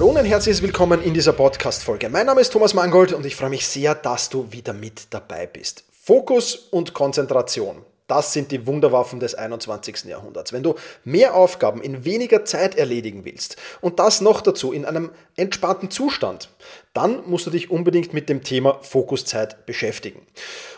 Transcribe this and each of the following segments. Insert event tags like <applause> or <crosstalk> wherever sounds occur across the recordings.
Hallo und ein herzliches Willkommen in dieser Podcast-Folge. Mein Name ist Thomas Mangold und ich freue mich sehr, dass du wieder mit dabei bist. Fokus und Konzentration. Das sind die Wunderwaffen des 21. Jahrhunderts. Wenn du mehr Aufgaben in weniger Zeit erledigen willst und das noch dazu in einem entspannten Zustand, dann musst du dich unbedingt mit dem Thema Fokuszeit beschäftigen.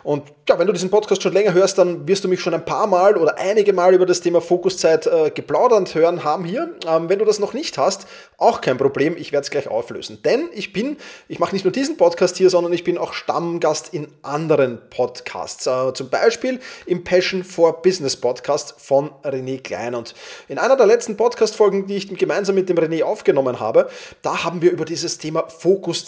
Und ja, wenn du diesen Podcast schon länger hörst, dann wirst du mich schon ein paar Mal oder einige Mal über das Thema Fokuszeit äh, geplaudernd hören haben hier. Ähm, wenn du das noch nicht hast, auch kein Problem, ich werde es gleich auflösen. Denn ich bin, ich mache nicht nur diesen Podcast hier, sondern ich bin auch Stammgast in anderen Podcasts. Äh, zum Beispiel im Passion for Business Podcast von René Klein. Und in einer der letzten Podcast-Folgen, die ich gemeinsam mit dem René aufgenommen habe, da haben wir über dieses Thema Fokuszeit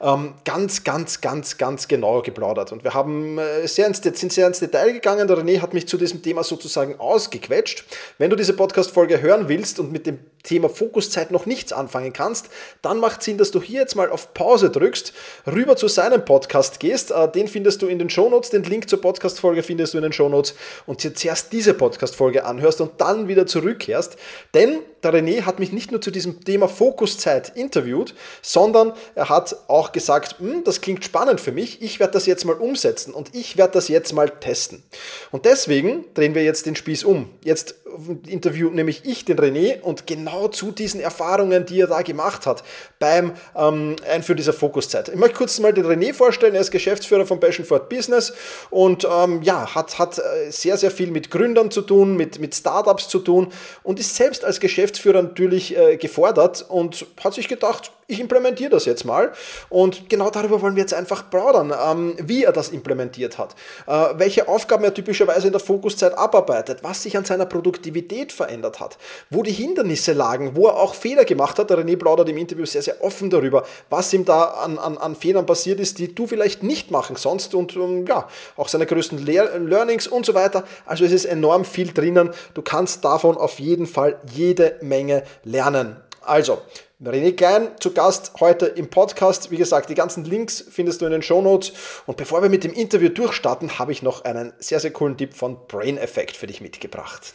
ähm, ganz, ganz, ganz, ganz genau geplaudert. Und wir haben äh, sehr ins, sind sehr ins Detail gegangen. Der René hat mich zu diesem Thema sozusagen ausgequetscht. Wenn du diese Podcast-Folge hören willst und mit dem Thema Fokuszeit noch nichts anfangen kannst, dann macht Sinn, dass du hier jetzt mal auf Pause drückst, rüber zu seinem Podcast gehst. Äh, den findest du in den Shownotes. Den Link zur Podcast-Folge findest du in den Shownotes und dir zuerst diese Podcast-Folge anhörst und dann wieder zurückkehrst. Denn der René hat mich nicht nur zu diesem Thema Fokuszeit interviewt, sondern er hat auch gesagt, hm, das klingt spannend für mich, ich werde das jetzt mal umsetzen und ich werde das jetzt mal testen. Und deswegen drehen wir jetzt den Spieß um. Jetzt interview nämlich ich den René und genau zu diesen Erfahrungen, die er da gemacht hat beim ähm, Einführen dieser Fokuszeit. Ich möchte kurz mal den René vorstellen, er ist Geschäftsführer von Passion for Business und ähm, ja, hat, hat äh, sehr, sehr viel mit Gründern zu tun, mit, mit Startups zu tun und ist selbst als Geschäftsführer natürlich äh, gefordert und hat sich gedacht, ich implementiere das jetzt mal. Und genau darüber wollen wir jetzt einfach plaudern, ähm, wie er das implementiert hat, äh, welche Aufgaben er typischerweise in der Fokuszeit abarbeitet, was sich an seiner Produktivität verändert hat, wo die Hindernisse lagen, wo er auch Fehler gemacht hat. Der René plaudert im Interview sehr, sehr offen darüber, was ihm da an, an, an Fehlern passiert ist, die du vielleicht nicht machen sonst und ähm, ja, auch seine größten Lehr Learnings und so weiter. Also es ist enorm viel drinnen. Du kannst davon auf jeden Fall jede Menge lernen. Also, René Klein zu Gast heute im Podcast. Wie gesagt, die ganzen Links findest du in den Show Notes. Und bevor wir mit dem Interview durchstarten, habe ich noch einen sehr, sehr coolen Tipp von Brain Effect für dich mitgebracht.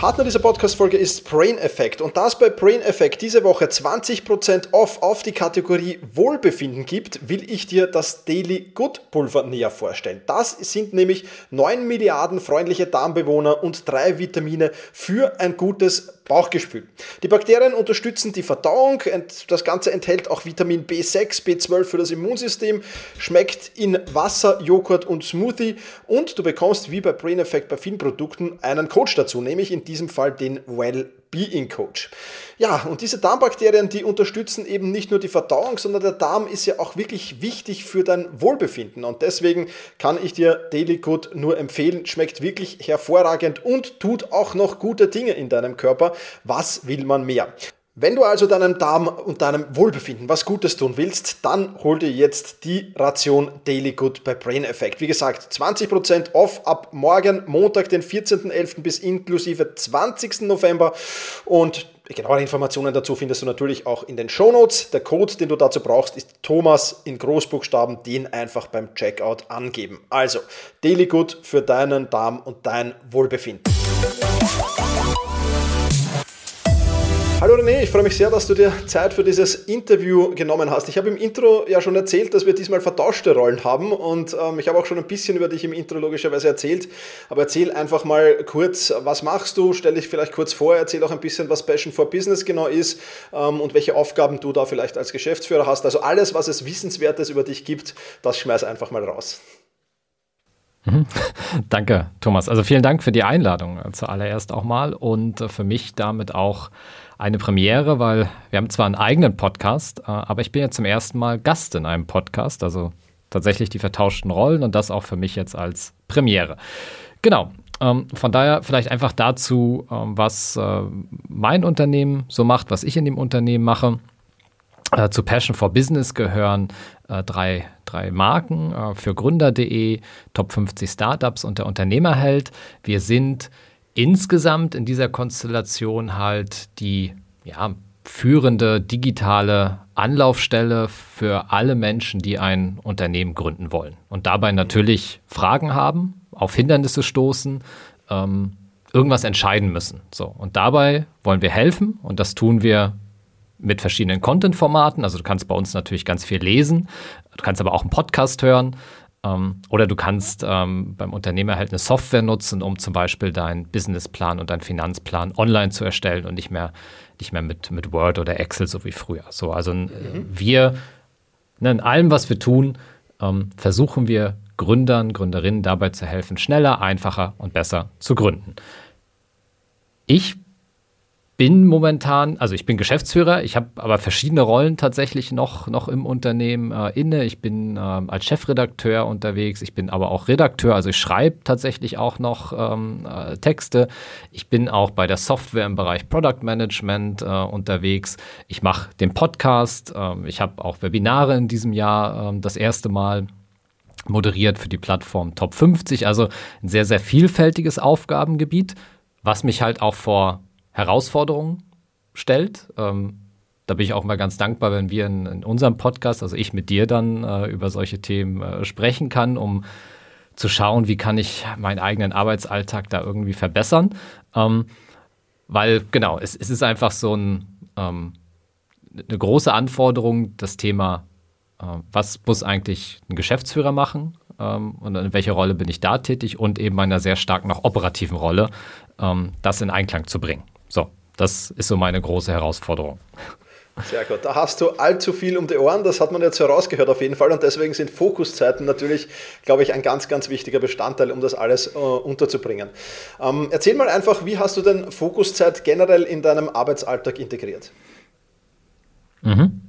Partner dieser Podcast-Folge ist Brain Effect und da es bei Brain Effect diese Woche 20% off auf die Kategorie Wohlbefinden gibt, will ich dir das Daily Good Pulver näher vorstellen. Das sind nämlich 9 Milliarden freundliche Darmbewohner und drei Vitamine für ein gutes Bauchgefühl. Die Bakterien unterstützen die Verdauung. Das Ganze enthält auch Vitamin B6, B12 für das Immunsystem, schmeckt in Wasser, Joghurt und Smoothie und du bekommst wie bei Brain Effect bei vielen Produkten einen Coach dazu, nämlich in diesem Fall den Well Being Coach. Ja, und diese Darmbakterien, die unterstützen eben nicht nur die Verdauung, sondern der Darm ist ja auch wirklich wichtig für dein Wohlbefinden. Und deswegen kann ich dir Daily Good nur empfehlen. Schmeckt wirklich hervorragend und tut auch noch gute Dinge in deinem Körper. Was will man mehr? Wenn du also deinem Darm und deinem Wohlbefinden was Gutes tun willst, dann hol dir jetzt die Ration Daily Good bei Brain Effect. Wie gesagt, 20% off ab morgen, Montag, den 14.11. bis inklusive 20. November. Und genauere Informationen dazu findest du natürlich auch in den Show Notes. Der Code, den du dazu brauchst, ist Thomas in Großbuchstaben. Den einfach beim Checkout angeben. Also, Daily Good für deinen Darm und dein Wohlbefinden. Hallo René, ich freue mich sehr, dass du dir Zeit für dieses Interview genommen hast. Ich habe im Intro ja schon erzählt, dass wir diesmal vertauschte Rollen haben und ähm, ich habe auch schon ein bisschen über dich im Intro logischerweise erzählt. Aber erzähl einfach mal kurz, was machst du? Stell dich vielleicht kurz vor, erzähl auch ein bisschen, was Passion for Business genau ist ähm, und welche Aufgaben du da vielleicht als Geschäftsführer hast. Also alles, was es Wissenswertes über dich gibt, das schmeiß einfach mal raus. Mhm. <laughs> Danke, Thomas. Also vielen Dank für die Einladung äh, zuallererst auch mal und äh, für mich damit auch eine Premiere, weil wir haben zwar einen eigenen Podcast, äh, aber ich bin ja zum ersten Mal Gast in einem Podcast, also tatsächlich die vertauschten Rollen und das auch für mich jetzt als Premiere. Genau. Ähm, von daher vielleicht einfach dazu, ähm, was äh, mein Unternehmen so macht, was ich in dem Unternehmen mache. Äh, zu Passion for Business gehören drei, drei Marken für Gründer.de, Top 50 Startups und der Unternehmerheld. Wir sind insgesamt in dieser Konstellation halt die ja, führende digitale Anlaufstelle für alle Menschen, die ein Unternehmen gründen wollen und dabei natürlich Fragen haben, auf Hindernisse stoßen, ähm, irgendwas entscheiden müssen. So und dabei wollen wir helfen und das tun wir mit verschiedenen Content-Formaten. Also du kannst bei uns natürlich ganz viel lesen, du kannst aber auch einen Podcast hören oder du kannst ähm, beim Unternehmer halt eine Software nutzen, um zum Beispiel deinen Businessplan und deinen Finanzplan online zu erstellen und nicht mehr, nicht mehr mit, mit Word oder Excel so wie früher. So, also mhm. wir, ne, in allem, was wir tun, ähm, versuchen wir Gründern, Gründerinnen dabei zu helfen, schneller, einfacher und besser zu gründen. Ich bin momentan, also ich bin Geschäftsführer, ich habe aber verschiedene Rollen tatsächlich noch, noch im Unternehmen äh, inne. Ich bin äh, als Chefredakteur unterwegs, ich bin aber auch Redakteur, also ich schreibe tatsächlich auch noch ähm, äh, Texte. Ich bin auch bei der Software im Bereich Product Management äh, unterwegs. Ich mache den Podcast, ähm, ich habe auch Webinare in diesem Jahr ähm, das erste Mal moderiert für die Plattform Top 50, also ein sehr, sehr vielfältiges Aufgabengebiet, was mich halt auch vor Herausforderungen stellt. Ähm, da bin ich auch mal ganz dankbar, wenn wir in, in unserem Podcast, also ich mit dir dann äh, über solche Themen äh, sprechen kann, um zu schauen, wie kann ich meinen eigenen Arbeitsalltag da irgendwie verbessern. Ähm, weil genau, es, es, ist einfach so ein, ähm, eine große Anforderung, das Thema, äh, was muss eigentlich ein Geschäftsführer machen ähm, und in welcher Rolle bin ich da tätig und eben einer sehr stark noch operativen Rolle, ähm, das in Einklang zu bringen. So, das ist so meine große Herausforderung. Sehr gut. Da hast du allzu viel um die Ohren. Das hat man jetzt herausgehört auf jeden Fall. Und deswegen sind Fokuszeiten natürlich, glaube ich, ein ganz, ganz wichtiger Bestandteil, um das alles äh, unterzubringen. Ähm, erzähl mal einfach, wie hast du denn Fokuszeit generell in deinem Arbeitsalltag integriert? Mhm.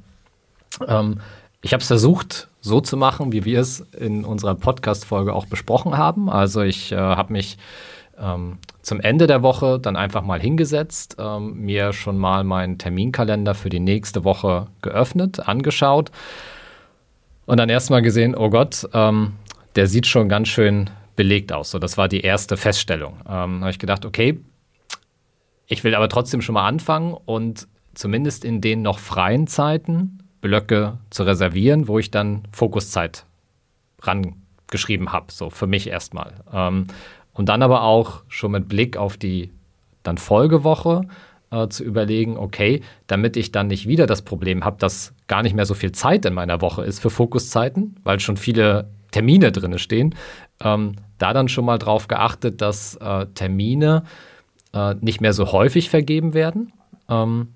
Ähm, ich habe es versucht, so zu machen, wie wir es in unserer Podcast-Folge auch besprochen haben. Also ich äh, habe mich ähm, zum Ende der Woche dann einfach mal hingesetzt, ähm, mir schon mal meinen Terminkalender für die nächste Woche geöffnet, angeschaut und dann erstmal gesehen, oh Gott, ähm, der sieht schon ganz schön belegt aus. So, das war die erste Feststellung. Ähm, habe ich gedacht, okay, ich will aber trotzdem schon mal anfangen und zumindest in den noch freien Zeiten Blöcke zu reservieren, wo ich dann Fokuszeit rangeschrieben habe, so für mich erstmal. Ähm, und dann aber auch schon mit Blick auf die dann Folgewoche äh, zu überlegen, okay, damit ich dann nicht wieder das Problem habe, dass gar nicht mehr so viel Zeit in meiner Woche ist für Fokuszeiten, weil schon viele Termine drin stehen, ähm, da dann schon mal drauf geachtet, dass äh, Termine äh, nicht mehr so häufig vergeben werden ähm,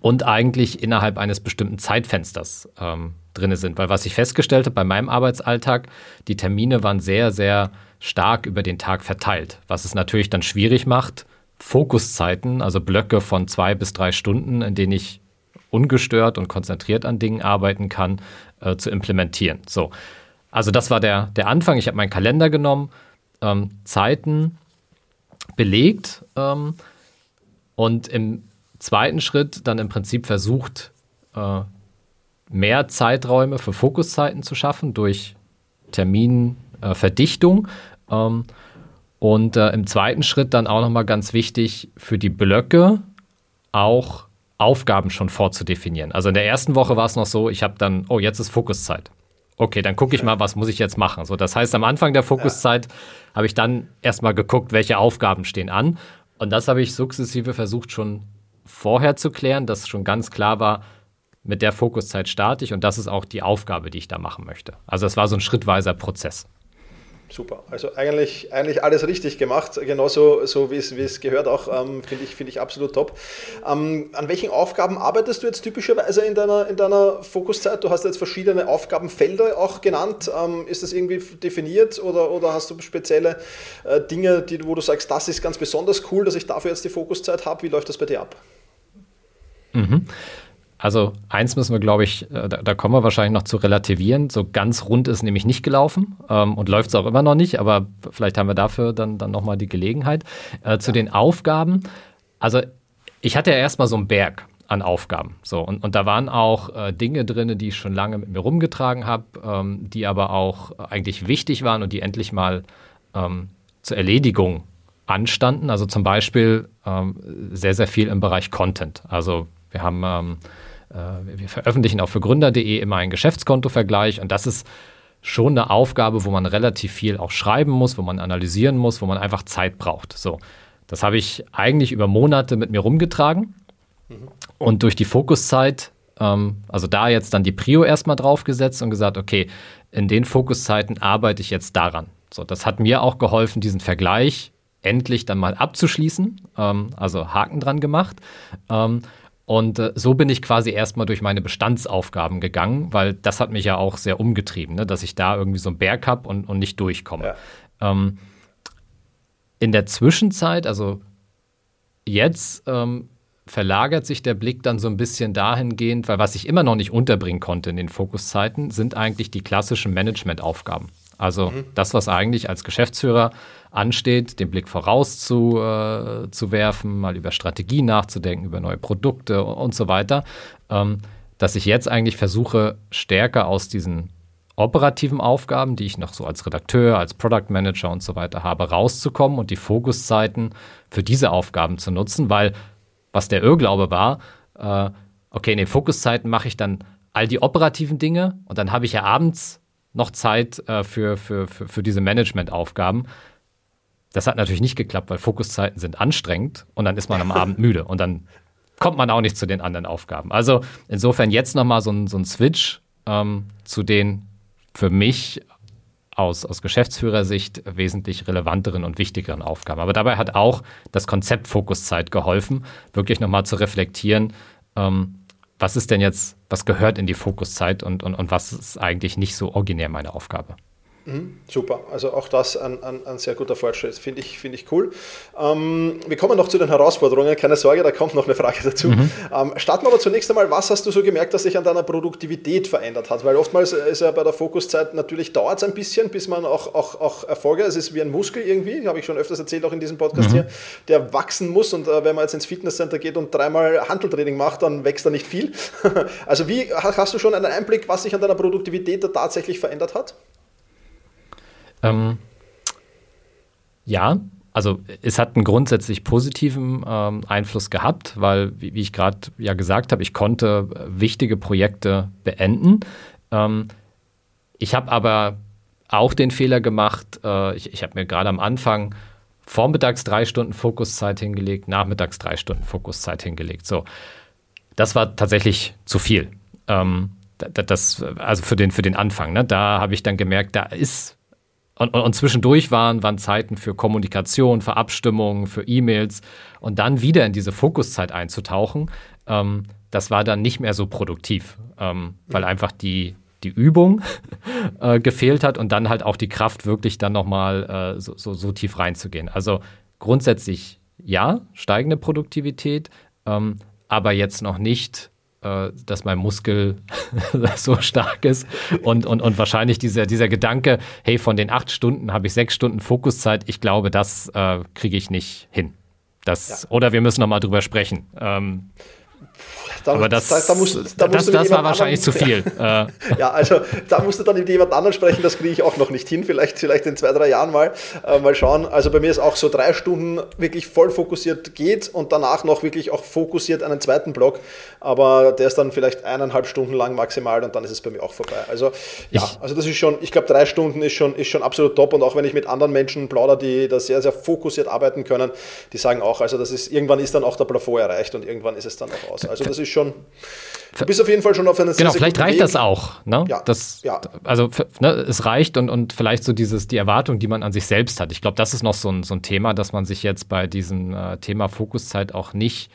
und eigentlich innerhalb eines bestimmten Zeitfensters ähm, drin sind. Weil was ich festgestellt habe bei meinem Arbeitsalltag, die Termine waren sehr, sehr stark über den Tag verteilt, was es natürlich dann schwierig macht, Fokuszeiten, also Blöcke von zwei bis drei Stunden, in denen ich ungestört und konzentriert an Dingen arbeiten kann, äh, zu implementieren. So, also das war der, der Anfang. Ich habe meinen Kalender genommen, ähm, Zeiten belegt ähm, und im zweiten Schritt dann im Prinzip versucht, äh, mehr Zeiträume für Fokuszeiten zu schaffen durch Terminverdichtung. Ähm, und äh, im zweiten Schritt dann auch nochmal ganz wichtig für die Blöcke auch Aufgaben schon vorzudefinieren. Also in der ersten Woche war es noch so, ich habe dann, oh, jetzt ist Fokuszeit. Okay, dann gucke ich mal, was muss ich jetzt machen. So, das heißt, am Anfang der Fokuszeit ja. habe ich dann erstmal geguckt, welche Aufgaben stehen an. Und das habe ich sukzessive versucht schon vorher zu klären, dass schon ganz klar war, mit der Fokuszeit starte ich und das ist auch die Aufgabe, die ich da machen möchte. Also es war so ein schrittweiser Prozess. Super. Also eigentlich, eigentlich alles richtig gemacht, genauso so wie es, wie es gehört auch, ähm, finde ich, find ich absolut top. Ähm, an welchen Aufgaben arbeitest du jetzt typischerweise in deiner, in deiner Fokuszeit? Du hast jetzt verschiedene Aufgabenfelder auch genannt. Ähm, ist das irgendwie definiert oder, oder hast du spezielle äh, Dinge, die, wo du sagst, das ist ganz besonders cool, dass ich dafür jetzt die Fokuszeit habe? Wie läuft das bei dir ab? Mhm. Also eins müssen wir, glaube ich, äh, da, da, kommen wir wahrscheinlich noch zu relativieren. So ganz rund ist nämlich nicht gelaufen ähm, und läuft es auch immer noch nicht, aber vielleicht haben wir dafür dann, dann nochmal die Gelegenheit. Äh, zu den Aufgaben. Also ich hatte ja erstmal so einen Berg an Aufgaben. So, und, und da waren auch äh, Dinge drin, die ich schon lange mit mir rumgetragen habe, ähm, die aber auch eigentlich wichtig waren und die endlich mal ähm, zur Erledigung anstanden. Also zum Beispiel ähm, sehr, sehr viel im Bereich Content. Also wir haben, ähm, äh, wir veröffentlichen auch für Gründer.de immer einen Geschäftskontovergleich und das ist schon eine Aufgabe, wo man relativ viel auch schreiben muss, wo man analysieren muss, wo man einfach Zeit braucht. So, das habe ich eigentlich über Monate mit mir rumgetragen mhm. und durch die Fokuszeit, ähm, also da jetzt dann die Prio erstmal draufgesetzt und gesagt, okay, in den Fokuszeiten arbeite ich jetzt daran. So, das hat mir auch geholfen, diesen Vergleich endlich dann mal abzuschließen, ähm, also Haken dran gemacht. Ähm, und äh, so bin ich quasi erstmal durch meine Bestandsaufgaben gegangen, weil das hat mich ja auch sehr umgetrieben, ne? dass ich da irgendwie so einen Berg habe und, und nicht durchkomme. Ja. Ähm, in der Zwischenzeit, also jetzt ähm, verlagert sich der Blick dann so ein bisschen dahingehend, weil was ich immer noch nicht unterbringen konnte in den Fokuszeiten, sind eigentlich die klassischen Managementaufgaben. Also mhm. das, was eigentlich als Geschäftsführer ansteht, den Blick voraus zu, äh, zu werfen, mal über Strategie nachzudenken, über neue Produkte und so weiter, ähm, dass ich jetzt eigentlich versuche, stärker aus diesen operativen Aufgaben, die ich noch so als Redakteur, als Product Manager und so weiter habe, rauszukommen und die Fokuszeiten für diese Aufgaben zu nutzen, weil was der Irrglaube war, äh, okay, in den Fokuszeiten mache ich dann all die operativen Dinge und dann habe ich ja abends noch Zeit äh, für, für, für, für diese Managementaufgaben. Das hat natürlich nicht geklappt, weil Fokuszeiten sind anstrengend und dann ist man am <laughs> Abend müde und dann kommt man auch nicht zu den anderen Aufgaben. Also insofern jetzt nochmal so ein, so ein Switch ähm, zu den für mich aus, aus Geschäftsführersicht wesentlich relevanteren und wichtigeren Aufgaben. Aber dabei hat auch das Konzept Fokuszeit geholfen, wirklich nochmal zu reflektieren, ähm, was ist denn jetzt, was gehört in die Fokuszeit und, und, und was ist eigentlich nicht so originär meine Aufgabe. Mhm, super, also auch das ein, ein, ein sehr guter Fortschritt, finde ich, find ich cool. Ähm, wir kommen noch zu den Herausforderungen, keine Sorge, da kommt noch eine Frage dazu. Mhm. Ähm, starten wir aber zunächst einmal, was hast du so gemerkt, dass sich an deiner Produktivität verändert hat? Weil oftmals ist ja bei der Fokuszeit natürlich dauert es ein bisschen, bis man auch, auch, auch Erfolge, es ist wie ein Muskel irgendwie, habe ich schon öfters erzählt, auch in diesem Podcast mhm. hier, der wachsen muss und äh, wenn man jetzt ins Fitnesscenter geht und dreimal Handeltraining macht, dann wächst da nicht viel. <laughs> also wie hast du schon einen Einblick, was sich an deiner Produktivität da tatsächlich verändert hat? Ähm, ja, also es hat einen grundsätzlich positiven ähm, Einfluss gehabt, weil, wie, wie ich gerade ja gesagt habe, ich konnte wichtige Projekte beenden. Ähm, ich habe aber auch den Fehler gemacht, äh, ich, ich habe mir gerade am Anfang vormittags drei Stunden Fokuszeit hingelegt, nachmittags drei Stunden Fokuszeit hingelegt. So, das war tatsächlich zu viel. Ähm, das, also für den, für den Anfang. Ne? Da habe ich dann gemerkt, da ist und, und, und, zwischendurch waren, waren Zeiten für Kommunikation, für Abstimmungen, für E-Mails und dann wieder in diese Fokuszeit einzutauchen, ähm, das war dann nicht mehr so produktiv, ähm, weil einfach die, die Übung <laughs> äh, gefehlt hat und dann halt auch die Kraft, wirklich dann nochmal äh, so, so, so tief reinzugehen. Also grundsätzlich ja, steigende Produktivität, ähm, aber jetzt noch nicht äh, dass mein Muskel <laughs> so stark ist und, und, und wahrscheinlich dieser, dieser Gedanke, hey, von den acht Stunden habe ich sechs Stunden Fokuszeit, ich glaube, das äh, kriege ich nicht hin. Das, ja. Oder wir müssen noch mal drüber sprechen. Ähm, da, aber das, da, da musst, da musst das, das war wahrscheinlich anderen, zu viel. Äh. <laughs> ja, also da musst du dann mit jemand anderem sprechen, das kriege ich auch noch nicht hin. Vielleicht, vielleicht in zwei, drei Jahren mal, äh, mal schauen. Also bei mir ist auch so drei Stunden wirklich voll fokussiert geht und danach noch wirklich auch fokussiert einen zweiten Block. Aber der ist dann vielleicht eineinhalb Stunden lang maximal und dann ist es bei mir auch vorbei. Also ja, ich, also das ist schon, ich glaube, drei Stunden ist schon, ist schon absolut top. Und auch wenn ich mit anderen Menschen plaudere, die da sehr, sehr fokussiert arbeiten können, die sagen auch, also das ist, irgendwann ist dann auch der Plafond erreicht und irgendwann ist es dann auch aus. Also das ist schon, du bist auf jeden Fall schon auf einer Genau, vielleicht reicht Weg. das auch. Ne? Ja, das, ja. Also ne, es reicht und, und vielleicht so dieses, die Erwartung, die man an sich selbst hat. Ich glaube, das ist noch so ein, so ein Thema, dass man sich jetzt bei diesem äh, Thema Fokuszeit auch nicht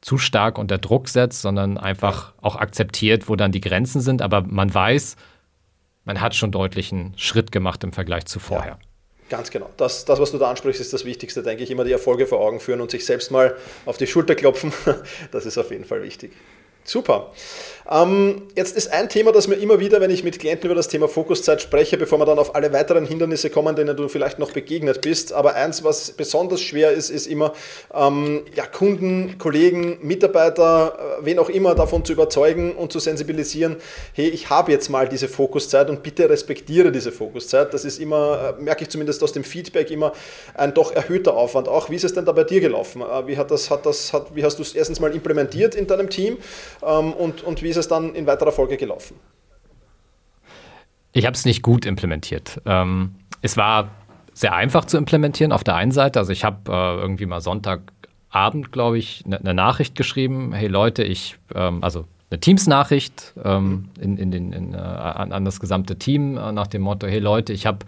zu stark unter Druck setzt, sondern einfach auch akzeptiert, wo dann die Grenzen sind. Aber man weiß, man hat schon deutlich einen Schritt gemacht im Vergleich zu vorher. Ja. Ganz genau. Das, das, was du da ansprichst, ist das Wichtigste, denke ich. Immer die Erfolge vor Augen führen und sich selbst mal auf die Schulter klopfen. <laughs> Das ist auf jeden Fall wichtig. Super. Ähm, jetzt ist ein Thema, das mir immer wieder, wenn ich mit Klienten über das Thema Fokuszeit spreche, bevor wir dann auf alle weiteren Hindernisse kommen, denen du vielleicht noch begegnet bist. Aber eins, was besonders schwer ist, ist immer, ähm, ja, Kunden, Kollegen, Mitarbeiter, äh, wen auch immer davon zu überzeugen und zu sensibilisieren, hey, ich habe jetzt mal diese Fokuszeit und bitte respektiere diese Fokuszeit. Das ist immer, äh, merke ich zumindest aus dem Feedback, immer ein doch erhöhter Aufwand. Auch wie ist es denn da bei dir gelaufen? Äh, wie, hat das, hat das, hat, wie hast du es erstens mal implementiert in deinem Team und, und wie ist es dann in weiterer Folge gelaufen? Ich habe es nicht gut implementiert. Ähm, es war sehr einfach zu implementieren auf der einen Seite. Also ich habe äh, irgendwie mal Sonntagabend, glaube ich, eine ne Nachricht geschrieben. Hey Leute, ich, ähm, also eine Teams-Nachricht ähm, in, in den, in, äh, an, an, das gesamte Team äh, nach dem Motto, hey Leute, ich habe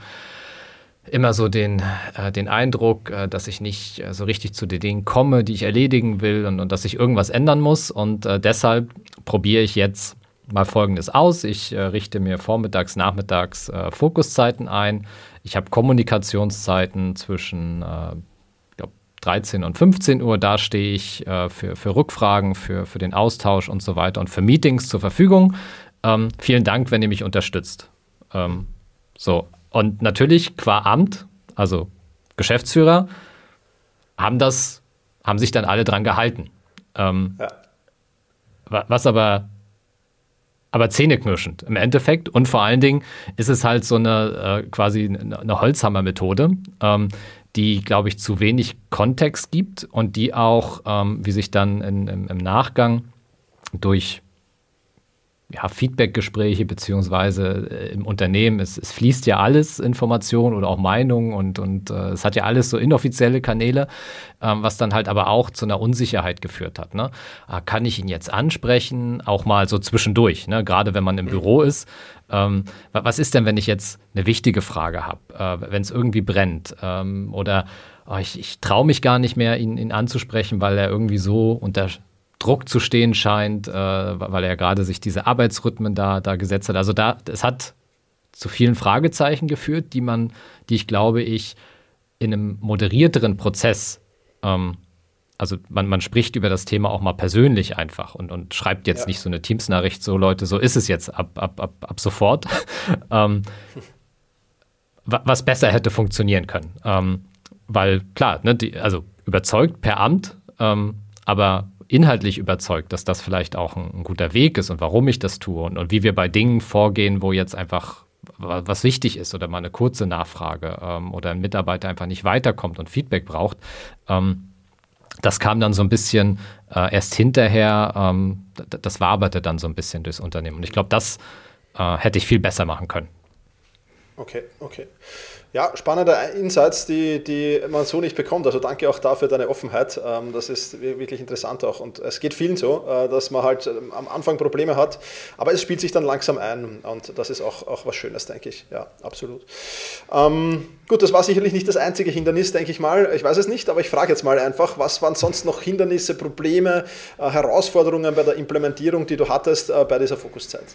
immer so den, äh, den Eindruck, äh, dass ich nicht äh, so richtig zu den Dingen komme, die ich erledigen will und, und dass ich irgendwas ändern muss. Und äh, deshalb probiere ich jetzt mal Folgendes aus. Ich äh, richte mir vormittags, nachmittags äh, Fokuszeiten ein. Ich habe Kommunikationszeiten zwischen glaub, 13 und 15 Uhr. Da stehe ich für, für Rückfragen, für, für den Austausch und so weiter und für Meetings zur Verfügung. Ähm, vielen Dank, wenn ihr mich unterstützt. Ähm, so, und natürlich qua Amt, also Geschäftsführer, haben das, haben sich dann alle dran gehalten. Ähm, ja. Was aber, aber zähneknirschend im Endeffekt. Und vor allen Dingen ist es halt so eine äh, quasi eine Holzhammer-Methode, ähm, die, glaube ich, zu wenig Kontext gibt und die auch, ähm, wie sich dann in, im, im Nachgang durch ja, Feedbackgespräche beziehungsweise äh, im Unternehmen, es, es, fließt ja alles Information oder auch Meinung und, und äh, es hat ja alles so inoffizielle Kanäle, ähm, was dann halt aber auch zu einer Unsicherheit geführt hat. Ne? Ah, kann ich ihn jetzt ansprechen, auch mal so zwischendurch, ne? gerade wenn man im Büro ist. Ähm, was ist denn, wenn ich jetzt eine wichtige Frage habe, äh, wenn es irgendwie brennt ähm, oder oh, ich, ich traue mich gar nicht mehr, ihn, ihn anzusprechen, weil er irgendwie so unter Druck zu stehen scheint, äh, weil er gerade sich diese Arbeitsrhythmen da, da gesetzt hat. Also da, es hat zu vielen Fragezeichen geführt, die man, die ich glaube ich in einem moderierteren Prozess, ähm, also man, man spricht über das Thema auch mal persönlich einfach und, und schreibt jetzt ja. nicht so eine Teams-Nachricht, so Leute, so ist es jetzt ab, ab, ab, ab sofort, <laughs> ähm, was besser hätte funktionieren können. Ähm, weil klar, ne, die, also überzeugt per Amt, ähm, aber inhaltlich überzeugt, dass das vielleicht auch ein, ein guter Weg ist und warum ich das tue und, und, wie wir bei Dingen vorgehen, wo jetzt einfach was wichtig ist oder mal eine kurze Nachfrage ähm, oder ein Mitarbeiter einfach nicht weiterkommt und Feedback braucht. Ähm, das kam dann so ein bisschen äh, erst hinterher, ähm, das waberte dann so ein bisschen durchs Unternehmen. Und ich glaube, das äh, hätte ich viel besser machen können. Okay, okay. Ja, spannende Insights, die, die man so nicht bekommt. Also danke auch dafür deine Offenheit. Ähm, das ist wirklich interessant auch. Und es geht vielen so, äh, dass man halt ähm, am Anfang Probleme hat, aber es spielt sich dann langsam ein und das ist auch, auch was Schönes, denke ich. Ja, absolut. Ähm, gut, das war sicherlich nicht das einzige Hindernis, denke ich mal. Ich weiß es nicht, aber ich frage jetzt mal einfach, was waren sonst noch Hindernisse, Probleme, äh, Herausforderungen bei der Implementierung, die du hattest äh, bei dieser Fokuszeit?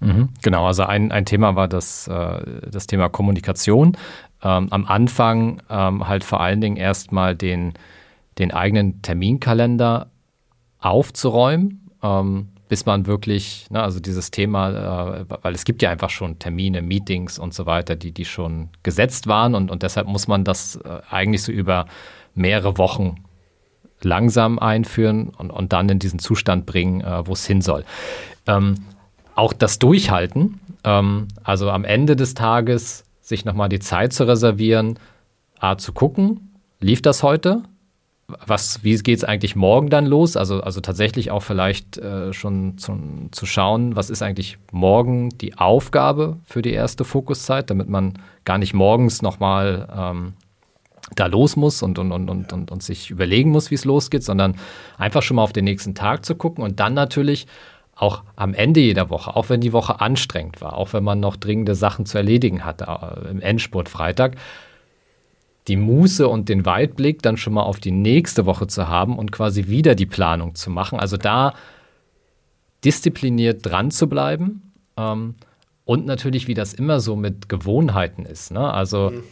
Mhm, genau, also ein, ein Thema war das, äh, das Thema Kommunikation. Ähm, am Anfang ähm, halt vor allen Dingen erstmal den, den eigenen Terminkalender aufzuräumen, ähm, bis man wirklich, ne, also dieses Thema, äh, weil es gibt ja einfach schon Termine, Meetings und so weiter, die, die schon gesetzt waren und, und deshalb muss man das äh, eigentlich so über mehrere Wochen langsam einführen und, und dann in diesen Zustand bringen, äh, wo es hin soll. Ähm, auch das Durchhalten, ähm, also am Ende des Tages sich nochmal die Zeit zu reservieren, A, zu gucken, lief das heute? Was, wie geht es eigentlich morgen dann los? Also, also tatsächlich auch vielleicht äh, schon zu, zu schauen, was ist eigentlich morgen die Aufgabe für die erste Fokuszeit, damit man gar nicht morgens nochmal ähm, da los muss und, und, und, und, und, und sich überlegen muss, wie es losgeht, sondern einfach schon mal auf den nächsten Tag zu gucken und dann natürlich auch am Ende jeder Woche, auch wenn die Woche anstrengend war, auch wenn man noch dringende Sachen zu erledigen hatte äh, im Endspurt Freitag, die Muße und den Weitblick dann schon mal auf die nächste Woche zu haben und quasi wieder die Planung zu machen. Also da diszipliniert dran zu bleiben ähm, und natürlich, wie das immer so mit Gewohnheiten ist. Ne? Also mhm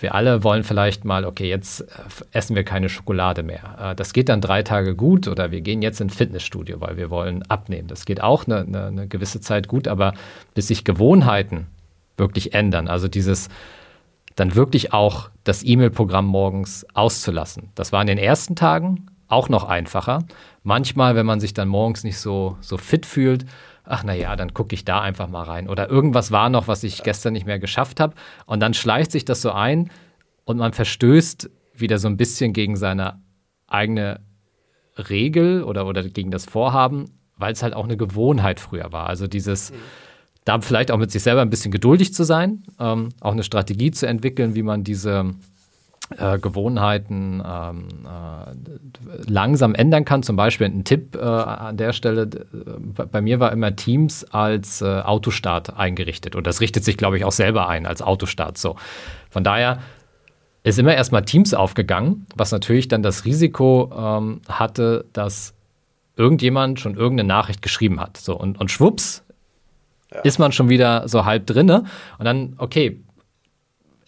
wir alle wollen vielleicht mal, okay, jetzt äh, essen wir keine Schokolade mehr. Äh, das geht dann drei Tage gut oder wir gehen jetzt ins Fitnessstudio, weil wir wollen abnehmen. Das geht auch eine, eine, eine gewisse Zeit gut, aber bis sich Gewohnheiten wirklich ändern, also dieses dann wirklich auch das E-Mail-Programm morgens auszulassen. Das war in den ersten Tagen auch noch einfacher. Manchmal, wenn man sich dann morgens nicht so, so fit fühlt, ach naja, dann gucke ich da einfach mal rein. Oder irgendwas war noch, was ich gestern nicht mehr geschafft habe. Und dann schleicht sich das so ein und man verstößt wieder so ein bisschen gegen seine eigene Regel oder, oder gegen das Vorhaben, weil es halt auch eine Gewohnheit früher war. Also dieses, mhm. da vielleicht auch mit sich selber ein bisschen geduldig zu sein, ähm, auch eine Strategie zu entwickeln, wie man diese äh, Gewohnheiten ähm, äh, langsam ändern kann. Zum Beispiel ein Tipp äh, an der Stelle, äh, bei mir war immer Teams als äh, Autostart eingerichtet und das richtet sich, glaube ich, auch selber ein als Autostart. So. Von daher ist immer erstmal Teams aufgegangen, was natürlich dann das Risiko ähm, hatte, dass irgendjemand schon irgendeine Nachricht geschrieben hat. So, und, und schwupps, ja. ist man schon wieder so halb drinne. Und dann, okay,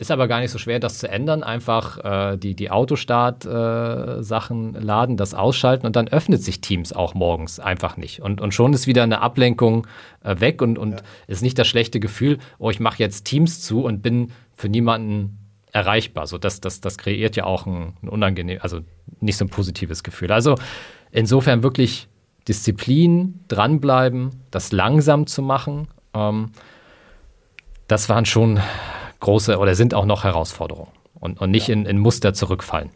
ist aber gar nicht so schwer, das zu ändern. Einfach äh, die, die Autostart-Sachen äh, laden, das ausschalten und dann öffnet sich Teams auch morgens einfach nicht. Und, und schon ist wieder eine Ablenkung äh, weg und, und ja. ist nicht das schlechte Gefühl, oh, ich mache jetzt Teams zu und bin für niemanden erreichbar. So, das, das, das kreiert ja auch ein, ein unangenehm, also nicht so ein positives Gefühl. Also insofern wirklich Disziplin, dranbleiben, das langsam zu machen. Ähm, das waren schon große oder sind auch noch Herausforderungen und, und nicht in, in Muster zurückfallen.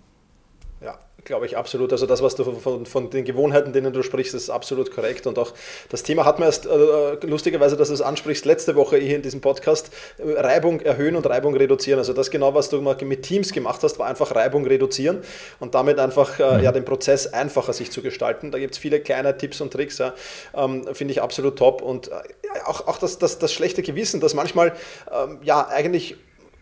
Glaube ich absolut. Also das, was du von, von, den Gewohnheiten, denen du sprichst, ist absolut korrekt. Und auch das Thema hat man erst, äh, lustigerweise, dass du es ansprichst, letzte Woche hier in diesem Podcast, äh, Reibung erhöhen und Reibung reduzieren. Also das genau, was du mit Teams gemacht hast, war einfach Reibung reduzieren und damit einfach äh, mhm. ja, den Prozess einfacher sich zu gestalten. Da gibt es viele kleine Tipps und Tricks, ja. ähm, finde ich absolut top. Und äh, auch, auch das, das, das schlechte Gewissen, das manchmal ähm, ja eigentlich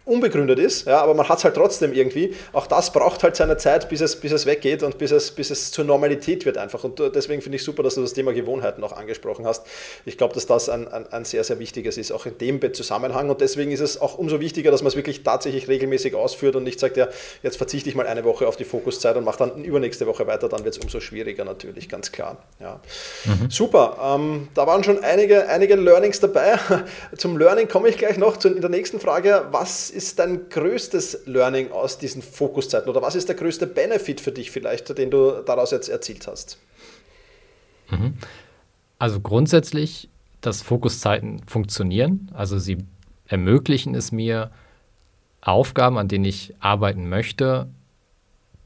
unbegründet ist, ja, aber man hat es halt trotzdem irgendwie. Auch das braucht halt seine Zeit, bis es, bis es weggeht und bis es, bis es zur Normalität wird einfach. Und deswegen finde ich super, dass du das Thema Gewohnheiten noch angesprochen hast. Ich glaube, dass das ein, ein, ein, sehr, sehr wichtiges ist, auch in dem Zusammenhang. Und deswegen ist es auch umso wichtiger, dass man es wirklich tatsächlich regelmäßig ausführt und nicht sagt, ja, jetzt verzichte ich mal eine Woche auf die Fokuszeit und mache dann übernächste Woche weiter, dann wird es umso schwieriger natürlich, ganz klar. Ja. Mhm. Super, ähm, da waren schon einige, einige Learnings dabei. <laughs> Zum Learning komme ich gleich noch, zu, in der nächsten Frage. Was ist dein größtes Learning aus diesen Fokuszeiten oder was ist der größte Benefit für dich vielleicht, den du daraus jetzt erzielt hast? Mhm. Also grundsätzlich, dass Fokuszeiten funktionieren. Also sie ermöglichen es mir, Aufgaben, an denen ich arbeiten möchte,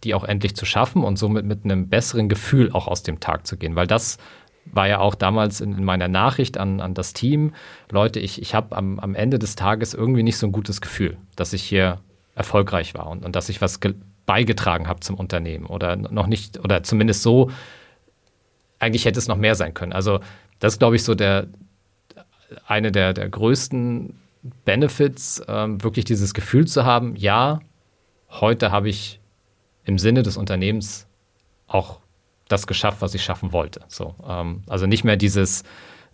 die auch endlich zu schaffen und somit mit einem besseren Gefühl auch aus dem Tag zu gehen. Weil das war ja auch damals in, in meiner Nachricht an, an das Team, Leute, ich, ich habe am, am Ende des Tages irgendwie nicht so ein gutes Gefühl, dass ich hier erfolgreich war und, und dass ich was beigetragen habe zum Unternehmen oder noch nicht, oder zumindest so, eigentlich hätte es noch mehr sein können. Also das ist, glaube ich, so der, eine der, der größten Benefits, ähm, wirklich dieses Gefühl zu haben, ja, heute habe ich im Sinne des Unternehmens auch das geschafft, was ich schaffen wollte. So, ähm, also nicht mehr dieses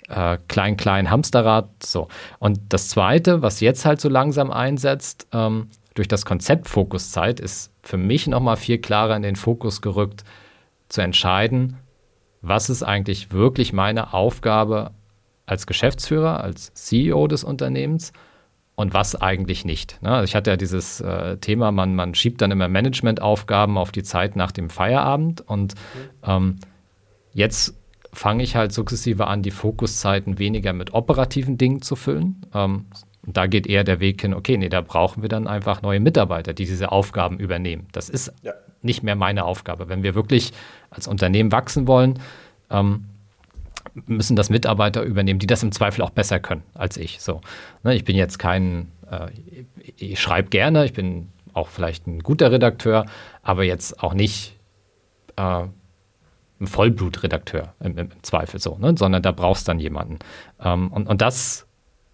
äh, klein, klein Hamsterrad. So. Und das Zweite, was jetzt halt so langsam einsetzt, ähm, durch das Konzept Fokuszeit, ist für mich nochmal viel klarer in den Fokus gerückt, zu entscheiden, was ist eigentlich wirklich meine Aufgabe als Geschäftsführer, als CEO des Unternehmens und was eigentlich nicht. Ne? Also ich hatte ja dieses äh, Thema, man, man schiebt dann immer Managementaufgaben auf die Zeit nach dem Feierabend und ähm, jetzt fange ich halt sukzessive an, die Fokuszeiten weniger mit operativen Dingen zu füllen. Ähm, da geht eher der Weg hin, okay, nee, da brauchen wir dann einfach neue Mitarbeiter, die diese Aufgaben übernehmen. Das ist ja. nicht mehr meine Aufgabe. Wenn wir wirklich als Unternehmen wachsen wollen, ähm, müssen das Mitarbeiter übernehmen, die das im Zweifel auch besser können als ich. So, ne, ich bin jetzt kein, äh, ich schreibe gerne, ich bin auch vielleicht ein guter Redakteur, aber jetzt auch nicht äh, ein Vollblutredakteur im, im, Zweifel so, ne? sondern da brauchst dann jemanden. Ähm, und, und das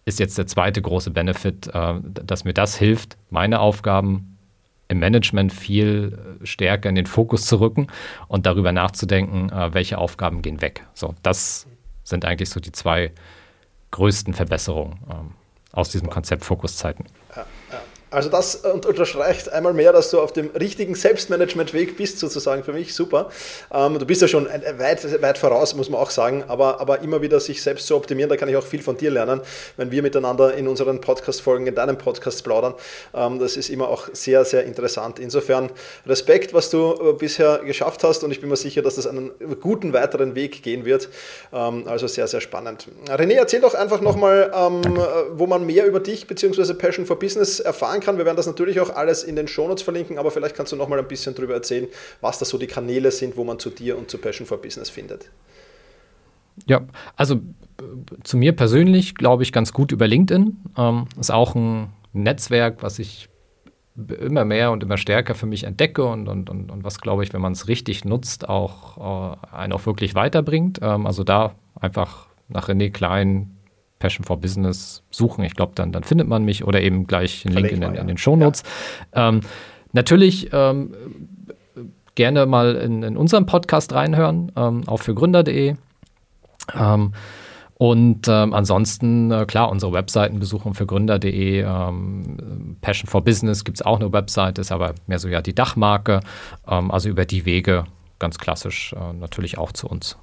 ist jetzt der zweite große Benefit, äh, dass mir das hilft, meine Aufgaben im Management viel stärker in den Fokus zu rücken und darüber nachzudenken, äh, welche Aufgaben gehen weg. So, das sind eigentlich so die zwei größten Verbesserungen ähm, aus diesem Konzept Fokuszeiten. Also das unterstreicht einmal mehr, dass du auf dem richtigen Selbstmanagement-Weg bist, sozusagen für mich. Super. Ähm, du bist ja schon weit, weit voraus, muss man auch sagen, aber, aber immer wieder sich selbst zu optimieren, da kann ich auch viel von dir lernen, wenn wir miteinander in unseren Podcast-Folgen, in deinem Podcast plaudern. Ähm, das ist immer auch sehr, sehr interessant. Insofern Respekt, was du äh, bisher geschafft hast und ich bin mir sicher, dass das einen guten weiteren Weg gehen wird. Ähm, also sehr, sehr spannend. René, erzähl doch einfach nochmal, äh, wo man mehr über dich bzw. Passion for Business erfahren kann. Wir werden das natürlich auch alles in den Shownotes verlinken, aber vielleicht kannst du noch mal ein bisschen darüber erzählen, was da so die Kanäle sind, wo man zu dir und zu Passion for Business findet. Ja, also äh, zu mir persönlich glaube ich ganz gut über LinkedIn. Ähm, ist auch ein Netzwerk, was ich immer mehr und immer stärker für mich entdecke und, und, und, und was, glaube ich, wenn man es richtig nutzt, auch äh, einen auch wirklich weiterbringt. Ähm, also da einfach nach René Klein Passion for Business suchen. Ich glaube, dann, dann findet man mich oder eben gleich einen Link in, in, in, den Shownotes. Ja. Ähm, natürlich ähm, gerne mal in, in unseren Podcast reinhören, ähm, auch für gründer.de. Ähm, und ähm, ansonsten, äh, klar, unsere Webseiten besuchen für gründer.de. Ähm, Passion for Business gibt es auch eine Webseite, ist aber mehr so ja die Dachmarke. Also über die Wege ganz klassisch äh, natürlich auch zu uns.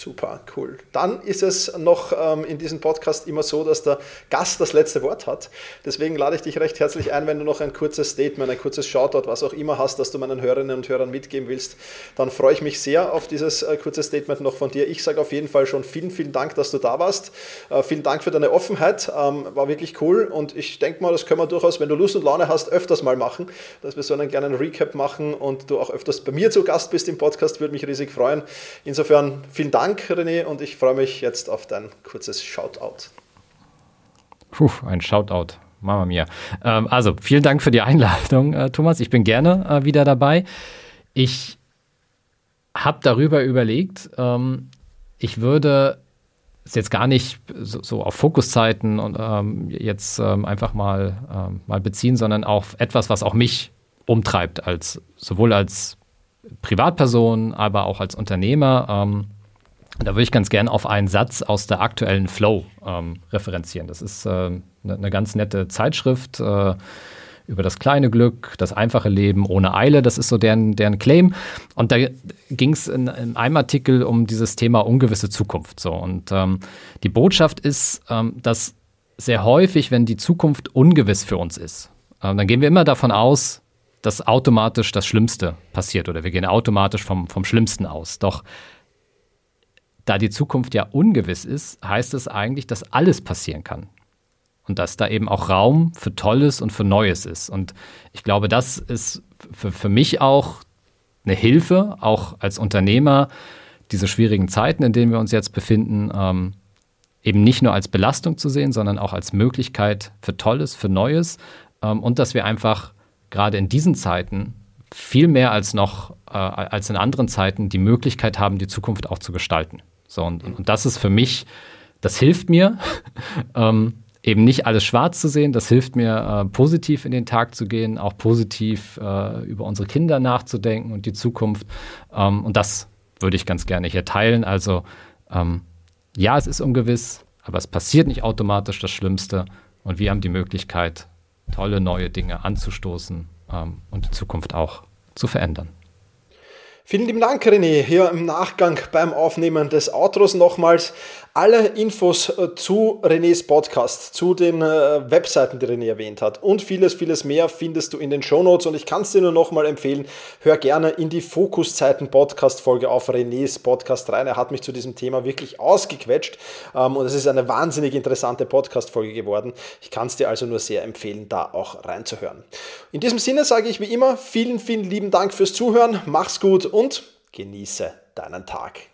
Super, cool. Dann ist es noch ähm, in diesem Podcast immer so, dass der Gast das letzte Wort hat. Deswegen lade ich dich recht herzlich ein, wenn du noch ein kurzes Statement, ein kurzes Shoutout, was auch immer hast, das du meinen Hörerinnen und Hörern mitgeben willst, dann freue ich mich sehr auf dieses äh, kurze Statement noch von dir. Ich sage auf jeden Fall schon vielen, vielen Dank, dass du da warst. Äh, vielen Dank für deine Offenheit, ähm, war wirklich cool und ich denke mal, das können wir durchaus, wenn du Lust und Laune hast, öfters mal machen, dass wir so einen kleinen Recap machen und du auch öfters bei mir zu Gast bist im Podcast, würde mich riesig freuen. Insofern vielen Dank Dank, René, und ich freue mich jetzt auf dein kurzes Shoutout. Puh, ein Shoutout. Mama mia. Ähm, also, vielen Dank für die Einladung, äh, Thomas. Ich bin gerne äh, wieder dabei. Ich habe darüber überlegt, ähm, ich würde es jetzt gar nicht so, so auf Fokuszeiten und ähm, jetzt ähm, einfach mal, ähm, mal beziehen, sondern auf etwas, was auch mich umtreibt, als sowohl als Privatperson, aber auch als Unternehmer. Ähm, da würde ich ganz gern auf einen Satz aus der aktuellen Flow ähm, referenzieren. Das ist äh, eine, eine, ganz nette Zeitschrift äh, über das kleine Glück, das einfache Leben ohne Eile. Das ist so deren, deren Claim. Und da ging es in, in, einem Artikel um dieses Thema ungewisse Zukunft. So. Und ähm, die Botschaft ist, ähm, dass sehr häufig, wenn die Zukunft ungewiss für uns ist, äh, dann gehen wir immer davon aus, dass automatisch das Schlimmste passiert oder wir gehen automatisch vom, vom Schlimmsten aus. Doch da die Zukunft ja ungewiss ist, heißt es eigentlich, dass alles passieren kann. Und dass da eben auch Raum für Tolles und für Neues ist. Und ich glaube, das ist für, für mich auch eine Hilfe, auch als Unternehmer, diese schwierigen Zeiten, in denen wir uns jetzt befinden, ähm, eben nicht nur als Belastung zu sehen, sondern auch als Möglichkeit für Tolles, für Neues. Ähm, und dass wir einfach gerade in diesen Zeiten viel mehr als noch äh, als in anderen Zeiten die Möglichkeit haben, die Zukunft auch zu gestalten. So, und, und das ist für mich, das hilft mir, <laughs> ähm, eben nicht alles schwarz zu sehen. Das hilft mir, äh, positiv in den Tag zu gehen, auch positiv äh, über unsere Kinder nachzudenken und die Zukunft. Ähm, und das würde ich ganz gerne hier teilen. Also ähm, ja, es ist ungewiss, aber es passiert nicht automatisch das Schlimmste. Und wir haben die Möglichkeit, tolle neue Dinge anzustoßen ähm, und die Zukunft auch zu verändern. Vielen lieben Dank, René. Hier im Nachgang beim Aufnehmen des Outros nochmals alle Infos äh, zu Renés Podcast, zu den äh, Webseiten, die René erwähnt hat und vieles, vieles mehr findest du in den Shownotes und ich kann es dir nur nochmal empfehlen, hör gerne in die Fokuszeiten Podcast Folge auf Renés Podcast rein. Er hat mich zu diesem Thema wirklich ausgequetscht ähm, und es ist eine wahnsinnig interessante Podcast Folge geworden. Ich kann es dir also nur sehr empfehlen, da auch reinzuhören. In diesem Sinne sage ich wie immer vielen, vielen lieben Dank fürs Zuhören. Mach's gut und genieße deinen Tag.